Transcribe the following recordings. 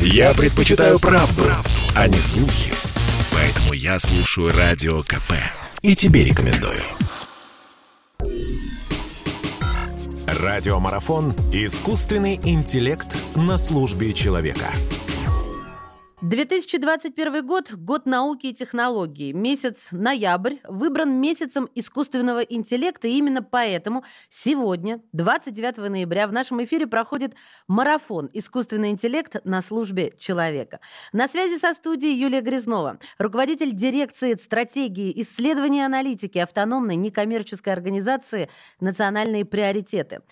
Я предпочитаю правду, правду, а не слухи. Поэтому я слушаю Радио КП. И тебе рекомендую. Радиомарафон «Искусственный интеллект на службе человека». 2021 год – год науки и технологий. Месяц ноябрь выбран месяцем искусственного интеллекта. И именно поэтому сегодня, 29 ноября, в нашем эфире проходит марафон «Искусственный интеллект на службе человека». На связи со студией Юлия Грязнова, руководитель дирекции стратегии исследования аналитики автономной некоммерческой организации «Национальные приоритеты».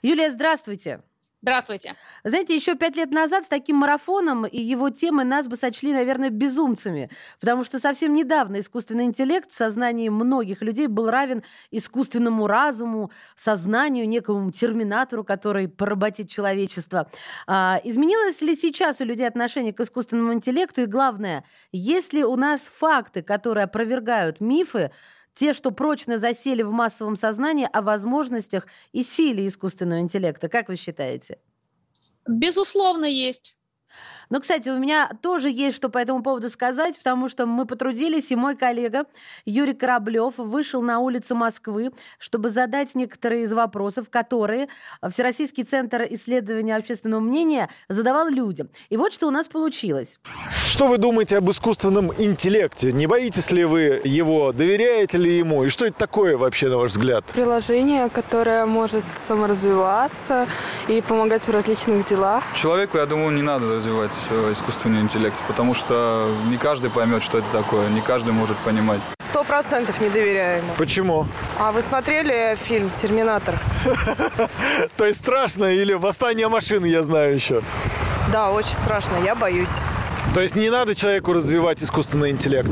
Юлия, здравствуйте. Здравствуйте. Знаете, еще пять лет назад с таким марафоном и его темы нас бы сочли, наверное, безумцами, потому что совсем недавно искусственный интеллект в сознании многих людей был равен искусственному разуму, сознанию, некому терминатору, который поработит человечество. А, изменилось ли сейчас у людей отношение к искусственному интеллекту? И главное, есть ли у нас факты, которые опровергают мифы, те, что прочно засели в массовом сознании о возможностях и силе искусственного интеллекта. Как вы считаете? Безусловно, есть. Но, кстати, у меня тоже есть что по этому поводу сказать, потому что мы потрудились, и мой коллега Юрий Кораблев вышел на улицы Москвы, чтобы задать некоторые из вопросов, которые Всероссийский центр исследования общественного мнения задавал людям. И вот что у нас получилось. Что вы думаете об искусственном интеллекте? Не боитесь ли вы его? Доверяете ли ему? И что это такое вообще, на ваш взгляд? Приложение, которое может саморазвиваться и помогать в различных делах. Человеку, я думаю, не надо развивать искусственный интеллект, потому что не каждый поймет, что это такое, не каждый может понимать. Сто процентов не доверяю ему. Почему? А вы смотрели фильм «Терминатор»? То есть страшно или «Восстание машины» я знаю еще? Да, очень страшно, я боюсь. То есть не надо человеку развивать искусственный интеллект?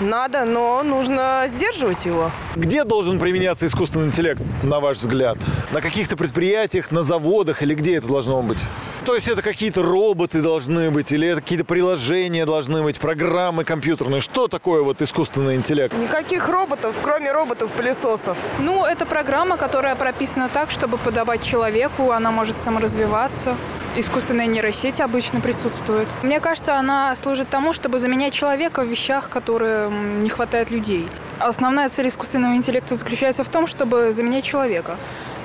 Надо, но нужно сдерживать его. Где должен применяться искусственный интеллект, на ваш взгляд? На каких-то предприятиях, на заводах или где это должно быть? То есть это какие-то роботы должны быть, или это какие-то приложения должны быть, программы компьютерные? Что такое вот искусственный интеллект? Никаких роботов, кроме роботов-пылесосов. Ну, это программа, которая прописана так, чтобы подавать человеку, она может саморазвиваться. Искусственная нейросеть обычно присутствует. Мне кажется, она служит тому, чтобы заменять человека в вещах, которые не хватает людей. Основная цель искусственного интеллекта заключается в том, чтобы заменять человека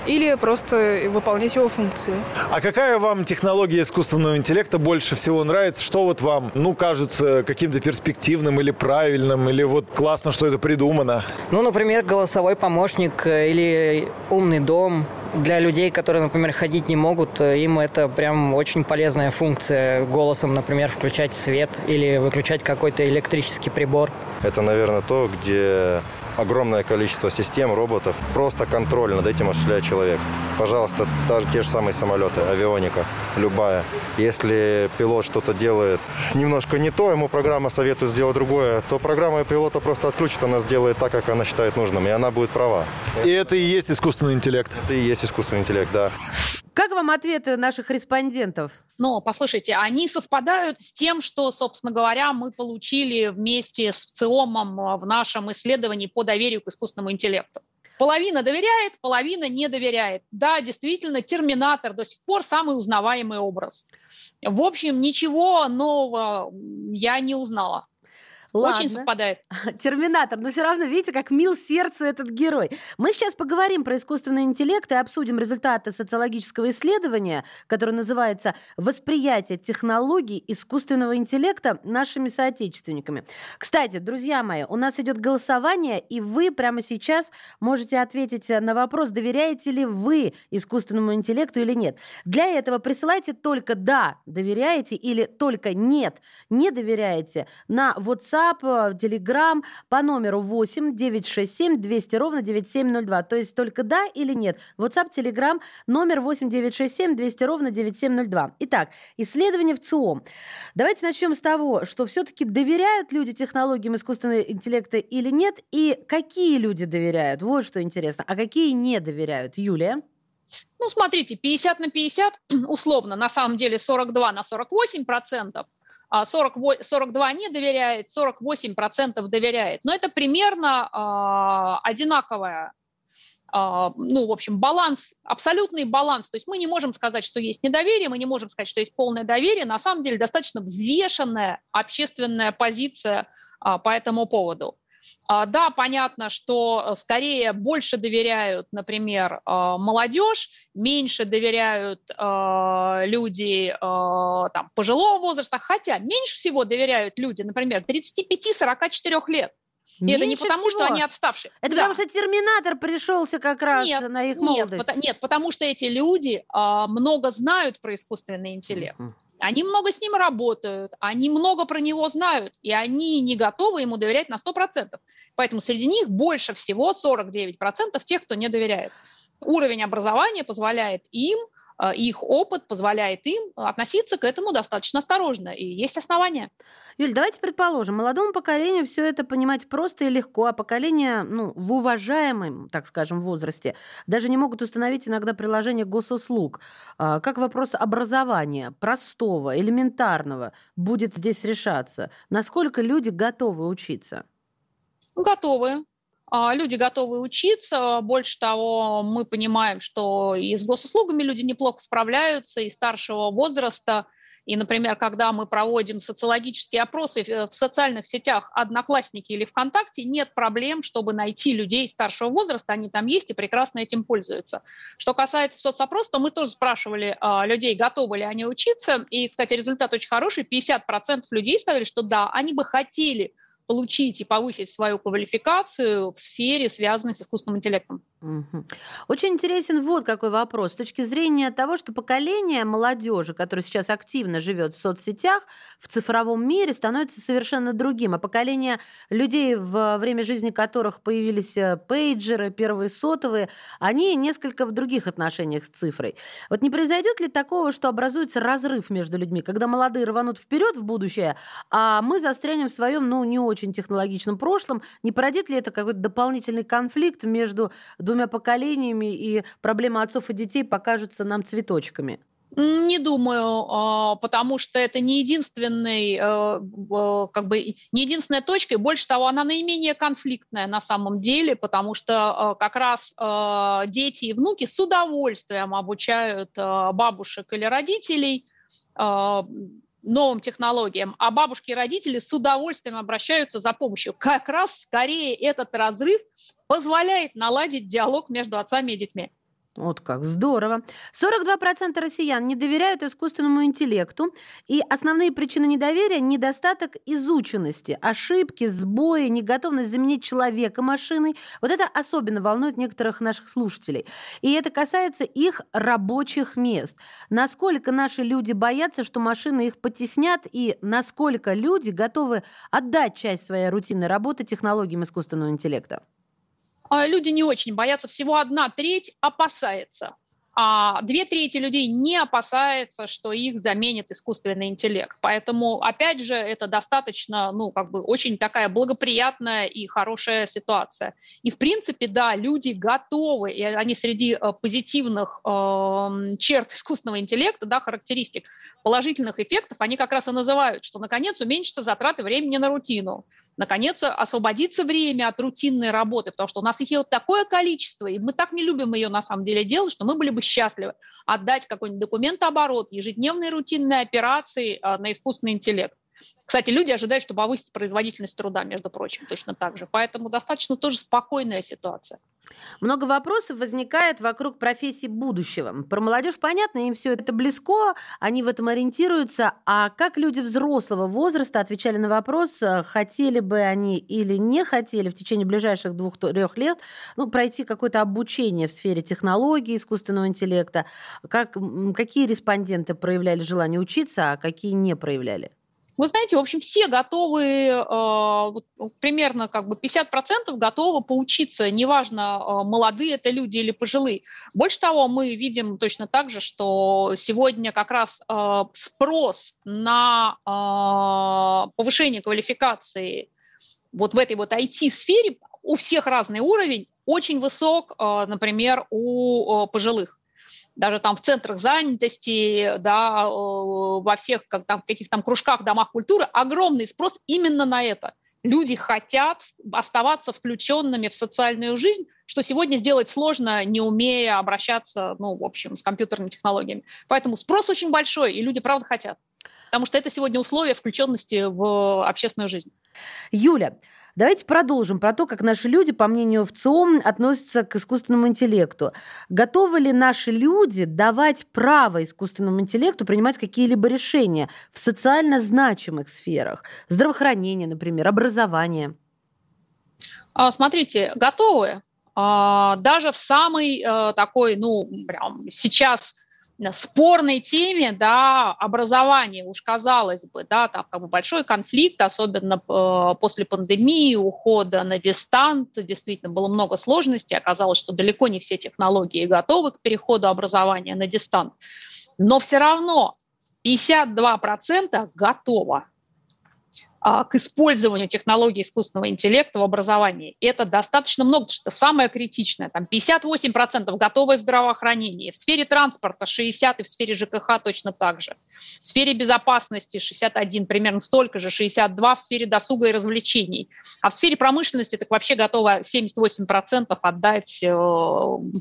или просто выполнять его функции. А какая вам технология искусственного интеллекта больше всего нравится? Что вот вам, ну, кажется каким-то перспективным или правильным, или вот классно, что это придумано? Ну, например, голосовой помощник э, или умный дом, для людей, которые, например, ходить не могут, э, им это прям очень полезная функция. Голосом, например, включать свет или выключать какой-то электрический прибор. Это, наверное, то, где огромное количество систем, роботов. Просто контроль над этим осуществляет человек. Пожалуйста, даже те же самые самолеты, авионика, любая. Если пилот что-то делает немножко не то, ему программа советует сделать другое, то программа пилота просто отключит, она сделает так, как она считает нужным, и она будет права. И это и есть искусственный интеллект? Это и есть искусственный интеллект, да. Как вам ответы наших респондентов? Но, послушайте, они совпадают с тем, что, собственно говоря, мы получили вместе с ВЦИОМом в нашем исследовании по доверию к искусственному интеллекту. Половина доверяет, половина не доверяет. Да, действительно, терминатор до сих пор самый узнаваемый образ. В общем, ничего нового я не узнала. Ладно. Очень совпадает. Терминатор, но все равно, видите, как мил сердцу этот герой. Мы сейчас поговорим про искусственный интеллект и обсудим результаты социологического исследования, которое называется «Восприятие технологий искусственного интеллекта нашими соотечественниками». Кстати, друзья мои, у нас идет голосование, и вы прямо сейчас можете ответить на вопрос, доверяете ли вы искусственному интеллекту или нет. Для этого присылайте только «да», доверяете, или только «нет», не доверяете на WhatsApp WhatsApp, Telegram по номеру 8 967 200 ровно 9702. То есть только да или нет. WhatsApp, Telegram, номер 8 967 200 ровно 9702. Итак, исследование в ЦИОМ. Давайте начнем с того, что все-таки доверяют люди технологиям искусственного интеллекта или нет, и какие люди доверяют. Вот что интересно. А какие не доверяют? Юлия? Ну, смотрите, 50 на 50, условно, на самом деле 42 на 48 процентов – 40, а 42 не доверяет, 48% доверяет. Но это примерно а, ну, в общем, баланс, абсолютный баланс. То есть мы не можем сказать, что есть недоверие, мы не можем сказать, что есть полное доверие. На самом деле достаточно взвешенная общественная позиция а, по этому поводу. А, да, понятно, что скорее больше доверяют, например, молодежь, меньше доверяют люди там, пожилого возраста, хотя меньше всего доверяют люди, например, 35-44 лет. И это не потому, всего. что они отставшие. Это да. потому, что терминатор пришелся как раз нет, на их молодость. Нет, нет, потому что эти люди а, много знают про искусственный интеллект. Uh-huh. Они много с ним работают, они много про него знают, и они не готовы ему доверять на 100%. Поэтому среди них больше всего 49% тех, кто не доверяет. Уровень образования позволяет им их опыт позволяет им относиться к этому достаточно осторожно, и есть основания. Юль, давайте предположим, молодому поколению все это понимать просто и легко, а поколение ну, в уважаемом, так скажем, возрасте даже не могут установить иногда приложение госуслуг. А, как вопрос образования, простого, элементарного, будет здесь решаться? Насколько люди готовы учиться? Готовы. А, люди готовы учиться. Больше того, мы понимаем, что и с госуслугами люди неплохо справляются, и старшего возраста. И, например, когда мы проводим социологические опросы в социальных сетях Одноклассники или ВКонтакте, нет проблем, чтобы найти людей старшего возраста, они там есть и прекрасно этим пользуются. Что касается соцопроса, то мы тоже спрашивали а, людей, готовы ли они учиться. И, кстати, результат очень хороший. 50% людей сказали, что да, они бы хотели получить и повысить свою квалификацию в сфере, связанной с искусственным интеллектом. Очень интересен вот какой вопрос. С точки зрения того, что поколение молодежи, которое сейчас активно живет в соцсетях, в цифровом мире, становится совершенно другим. А поколение людей, во время жизни которых появились э, пейджеры, первые сотовые, они несколько в других отношениях с цифрой. Вот не произойдет ли такого, что образуется разрыв между людьми, когда молодые рванут вперед в будущее, а мы застрянем в своем, ну, не очень технологичном прошлом? Не породит ли это какой-то дополнительный конфликт между двумя поколениями, и проблема отцов и детей покажутся нам цветочками? Не думаю, а, потому что это не единственный, э, как бы не единственная точка, и больше того, она наименее конфликтная на самом деле, потому что э, как раз э, дети и внуки с удовольствием обучают бабушек или родителей новым технологиям, а бабушки и родители с удовольствием обращаются за помощью. Как раз скорее этот разрыв позволяет наладить диалог между отцами и детьми. Вот как здорово. 42% россиян не доверяют искусственному интеллекту. И основные причины недоверия – недостаток изученности, ошибки, сбои, неготовность заменить человека машиной. Вот это особенно волнует некоторых наших слушателей. И это касается их рабочих мест. Насколько наши люди боятся, что машины их потеснят, и насколько люди готовы отдать часть своей рутинной работы технологиям искусственного интеллекта? А, люди не очень боятся, всего одна треть опасается. А две трети людей не опасаются, что их заменит искусственный интеллект. Поэтому, опять же, это достаточно, ну, как бы очень такая благоприятная и хорошая ситуация. И, в принципе, да, люди готовы, и они среди э, позитивных э, черт искусственного интеллекта, да, характеристик, положительных эффектов, они как раз и называют, что, наконец, уменьшатся затраты времени на рутину наконец освободиться время от рутинной работы, потому что у нас их вот такое количество, и мы так не любим ее на самом деле делать, что мы были бы счастливы отдать какой-нибудь документооборот, ежедневные рутинные операции а, на искусственный интеллект. Кстати, люди ожидают, что повысится производительность труда, между прочим, точно так же. Поэтому достаточно тоже спокойная ситуация. Много вопросов возникает вокруг профессий будущего. Про молодежь понятно, им все это близко, они в этом ориентируются. А как люди взрослого возраста отвечали на вопрос, э, хотели бы они или не хотели в течение ближайших двух-трех лет ну, пройти какое-то обучение в сфере технологий, искусственного интеллекта? Как, какие респонденты проявляли желание учиться, а какие не проявляли? Вы знаете, в общем, все готовы, э, вот, ну, примерно как бы 50% готовы поучиться, неважно, э, молодые это люди или пожилые. Больше того, мы видим точно так же, что сегодня как раз э, спрос на э, повышение квалификации вот в этой вот IT-сфере у всех разный уровень, очень высок, например, у пожилых даже там в центрах занятости, да, во всех как там, каких там кружках, домах культуры, огромный спрос именно на это. люди хотят оставаться включенными в социальную жизнь, что сегодня сделать сложно, не умея обращаться, ну, в общем, с компьютерными технологиями. Поэтому спрос очень большой, и люди, правда, хотят. Потому что это сегодня условие включенности в общественную жизнь. Юля, Давайте продолжим про то, как наши люди, по мнению ВЦИОМ, относятся к искусственному интеллекту. Готовы ли наши люди давать право искусственному интеллекту принимать какие-либо решения в социально значимых сферах? Здравоохранение, например, образование? А, смотрите, готовы. А, даже в самый э, такой, ну, прям сейчас спорной теме, да, образование, уж казалось бы, да, там как бы большой конфликт, особенно э, после пандемии, ухода на дистант, действительно было много сложностей, оказалось, что далеко не все технологии готовы к переходу образования на дистант, но все равно 52% готово. А, к использованию технологий искусственного интеллекта в образовании. Это достаточно много, потому что самое критичное. Там 58% готовое здравоохранение, в сфере транспорта 60% и в сфере ЖКХ точно так же. В сфере безопасности 61, примерно столько же, 62 в сфере досуга и развлечений. А в сфере промышленности так вообще готово 78% отдать э,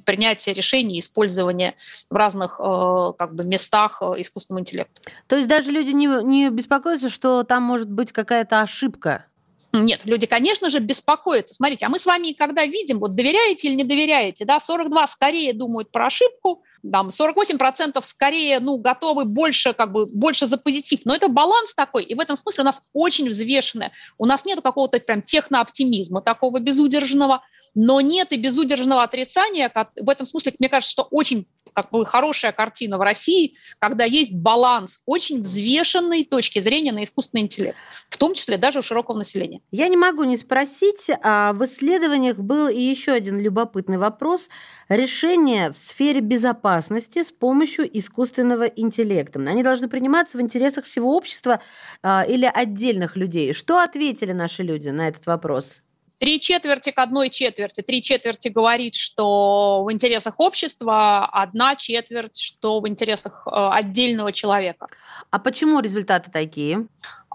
принятие решений, использование в разных э, как бы, местах э, искусственного интеллекта. То есть даже люди не, не беспокоятся, что там может быть как какая-то ошибка? Нет, люди, конечно же, беспокоятся. Смотрите, а мы с вами когда видим, вот доверяете или не доверяете, да, 42 скорее думают про ошибку, там 48% скорее, ну, готовы больше, как бы, больше за позитив. Но это баланс такой, и в этом смысле у нас очень взвешенное. У нас нет какого-то прям технооптимизма такого безудержного, но нет и безудержного отрицания. В этом смысле, мне кажется, что очень как хорошая картина в России, когда есть баланс очень взвешенной точки зрения на искусственный интеллект, в том числе даже у широкого населения. Я не могу не спросить, а в исследованиях был и еще один любопытный вопрос. Решения в сфере безопасности с помощью искусственного интеллекта. Они должны приниматься в интересах всего общества а, или отдельных людей. Что ответили наши люди на этот вопрос? Три четверти к одной четверти. Три четверти говорит, что в интересах общества, одна четверть, что в интересах э, отдельного человека. А почему результаты такие?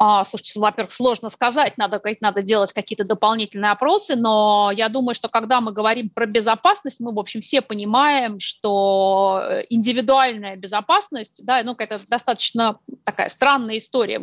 А, слушайте, во-первых, сложно сказать, надо, надо делать какие-то дополнительные опросы, но я думаю, что когда мы говорим про безопасность, мы, в общем, все понимаем, что э, индивидуальная безопасность, да, ну, это достаточно такая странная история.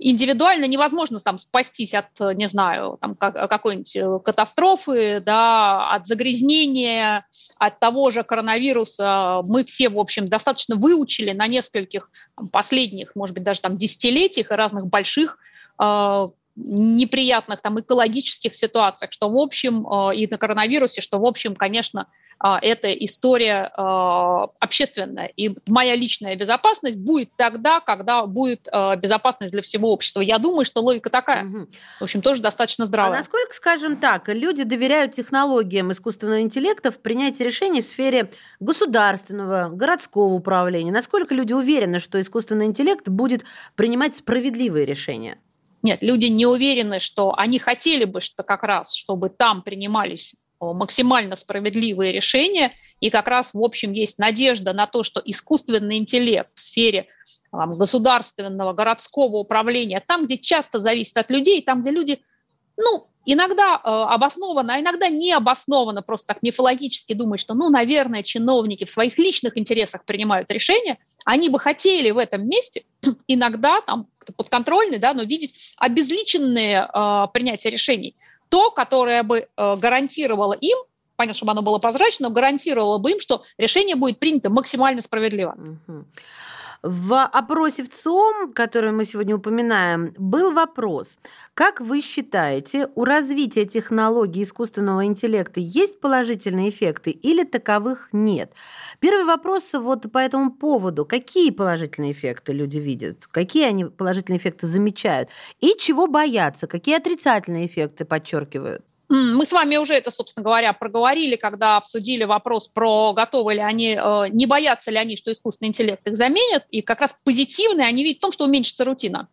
Индивидуально невозможно там спастись от, не знаю, там, какой-нибудь э, катастрофы, да, от загрязнения, от того же коронавируса. Мы все, в общем, достаточно выучили на нескольких там, последних, может быть, даже там десятилетиях разных больших а, неприятных там экологических ситуациях, что в общем а, и на коронавирусе, что в общем, конечно, а, эта история общественная. И моя личная безопасность будет тогда, когда будет безопасность для всего общества. Я думаю, что логика такая. Угу. В общем, тоже достаточно здравая. А насколько, скажем так, люди доверяют технологиям искусственного интеллекта в принятии решений в сфере государственного, городского управления? Насколько люди уверены, что искусственный интеллект будет принимать справедливые решения? Нет, люди не уверены, что они хотели бы, что как раз, чтобы там принимались максимально справедливые решения, и как раз, в общем, есть надежда на то, что искусственный интеллект в сфере там, государственного, городского управления, там, где часто зависит от людей, там, где люди, ну, иногда э, обоснованно, а иногда не обоснованно, просто так мифологически думают, что, ну, наверное, чиновники в своих личных интересах принимают решения, они бы хотели в этом месте иногда там подконтрольный, да, но видеть обезличенные э, принятия решений. То, которое бы э, гарантировало им, понятно, чтобы оно было прозрачно, но гарантировало бы им, что решение будет принято максимально справедливо. Угу. В опросе в ЦИОМ, который мы сегодня упоминаем, был вопрос. Как вы считаете, у развития технологий искусственного интеллекта есть положительные эффекты или таковых нет? Первый вопрос вот по этому поводу. Какие положительные эффекты люди видят? Какие они положительные эффекты замечают? И чего боятся? Какие отрицательные эффекты подчеркивают? Мы с вами уже это, собственно говоря, проговорили, когда обсудили вопрос про готовы ли они, э, не боятся ли они, что искусственный интеллект их заменит. И как раз позитивные они видят в том, что уменьшится рутина.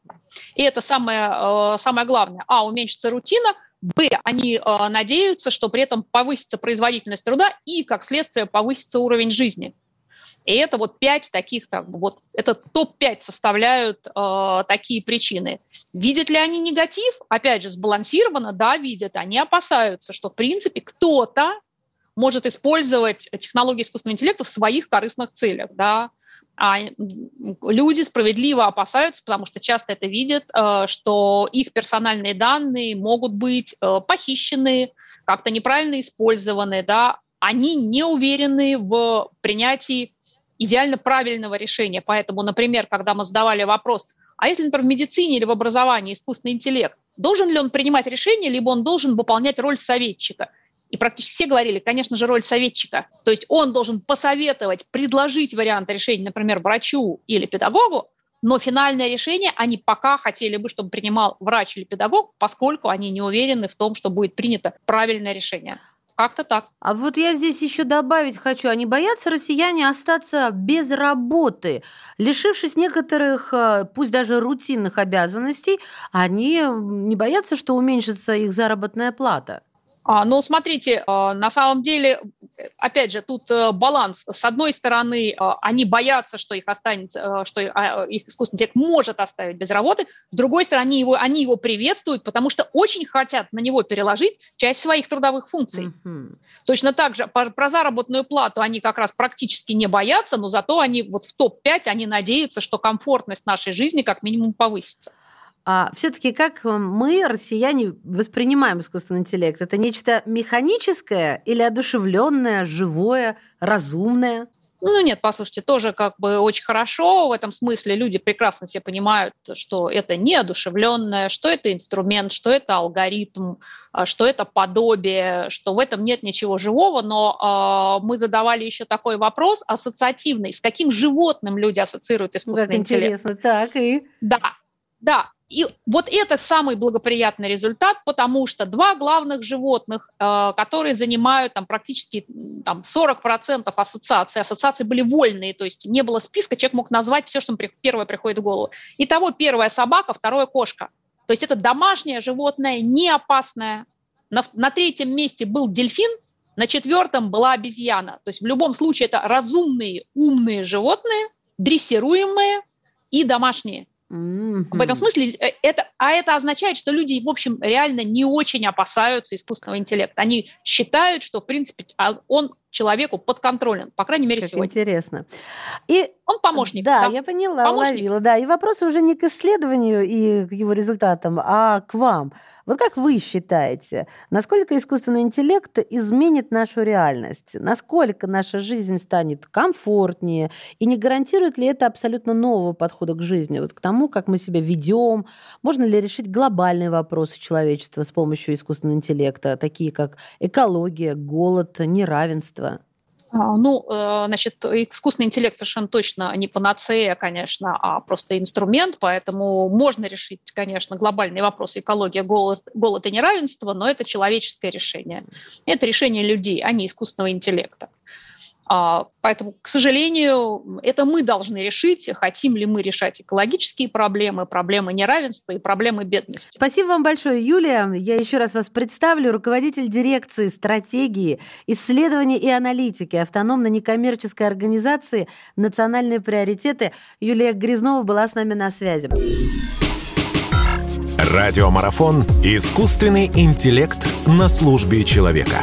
И это самое, э, самое главное. А, уменьшится рутина, Б, они э, надеются, что при этом повысится производительность труда и, как следствие, повысится уровень жизни. И это вот пять таких, бы, вот это топ-5 составляют э, такие причины. Видят ли они негатив? Опять же, сбалансированно, да, видят. Они опасаются, что, в принципе, кто-то может использовать технологии искусственного интеллекта в своих корыстных целях, да. А люди справедливо опасаются, потому что часто это видят, э, что их персональные данные могут быть э, похищены, как-то неправильно использованы, да, они не уверены в принятии идеально правильного решения. Поэтому, например, когда мы задавали вопрос, а если, например, в медицине или в образовании искусственный интеллект, должен ли он принимать решения, либо он должен выполнять роль советчика? И практически все говорили, конечно же, роль советчика. То есть он должен посоветовать, предложить вариант решения, например, врачу или педагогу, но финальное решение они пока хотели бы, чтобы принимал врач или педагог, поскольку они не уверены в том, что будет принято правильное решение. Как-то так. А вот я здесь еще добавить хочу. Они боятся россияне остаться без работы. Лишившись некоторых, э, пусть даже рутинных обязанностей, они не боятся, что уменьшится их заработная плата. А, ну, смотрите, а, на самом деле, опять же, тут э, баланс. С одной стороны, а, они боятся, что их останется, что их искусственный интеллект может оставить без работы. С другой стороны, они его, они его приветствуют, потому что очень хотят на него переложить часть своих трудовых функций. Mm-hmm. Точно так же про заработную плату они как раз практически не боятся, но зато они вот в топ-5 они надеются, что комфортность нашей жизни как минимум повысится. А все-таки как мы, россияне, воспринимаем искусственный интеллект? Это нечто механическое или одушевленное, живое, разумное? Ну нет, послушайте, тоже как бы очень хорошо в этом смысле. Люди прекрасно все понимают, что это неодушевленное, что это инструмент, что это алгоритм, а, что это подобие, что в этом нет ничего живого. Но э, мы задавали еще такой вопрос ассоциативный. С каким животным люди ассоциируют искусственный как интеллект? Интересно, так и... Да, да, и вот это самый благоприятный результат, потому что два главных животных, э, которые занимают там, практически там, 40% ассоциаций, ассоциации были вольные, то есть не было списка, человек мог назвать все, что первое приходит в голову. Итого первая собака, второе кошка. То есть это домашнее животное, не опасное. На, на третьем месте был дельфин, на четвертом была обезьяна. То есть в любом случае это разумные, умные животные, дрессируемые и домашние. Mm-hmm. В этом смысле э, это, а это означает, что люди, в общем, реально не очень опасаются искусственного интеллекта. Они считают, что, в принципе, а он человеку подконтролен, по крайней мере, как сегодня. интересно. И, Он помощник. Да, да, я поняла, помощник. уловила. Да, и вопросы уже не к исследованию и к его результатам, а к вам. Вот как вы считаете, насколько искусственный интеллект изменит нашу реальность? Насколько наша жизнь станет комфортнее? И не гарантирует ли это абсолютно нового подхода к жизни? Вот к тому, как мы себя ведем? Можно ли решить глобальные вопросы человечества с помощью искусственного интеллекта, такие как экология, голод, неравенство? Искусства? Ну, э, значит, искусственный интеллект совершенно точно не панацея, конечно, а просто инструмент, поэтому можно решить, конечно, глобальные вопросы экология, голод, голод и неравенство, но это человеческое решение. Это решение людей, а не искусственного интеллекта. А, поэтому, к сожалению, это мы должны решить, хотим ли мы решать экологические проблемы, проблемы неравенства и проблемы бедности. Спасибо вам большое, Юлия. Я еще раз вас представлю. Руководитель дирекции стратегии, исследований и аналитики автономной некоммерческой организации «Национальные приоритеты». Юлия Грязнова была с нами на связи. Радиомарафон «Искусственный интеллект на службе человека».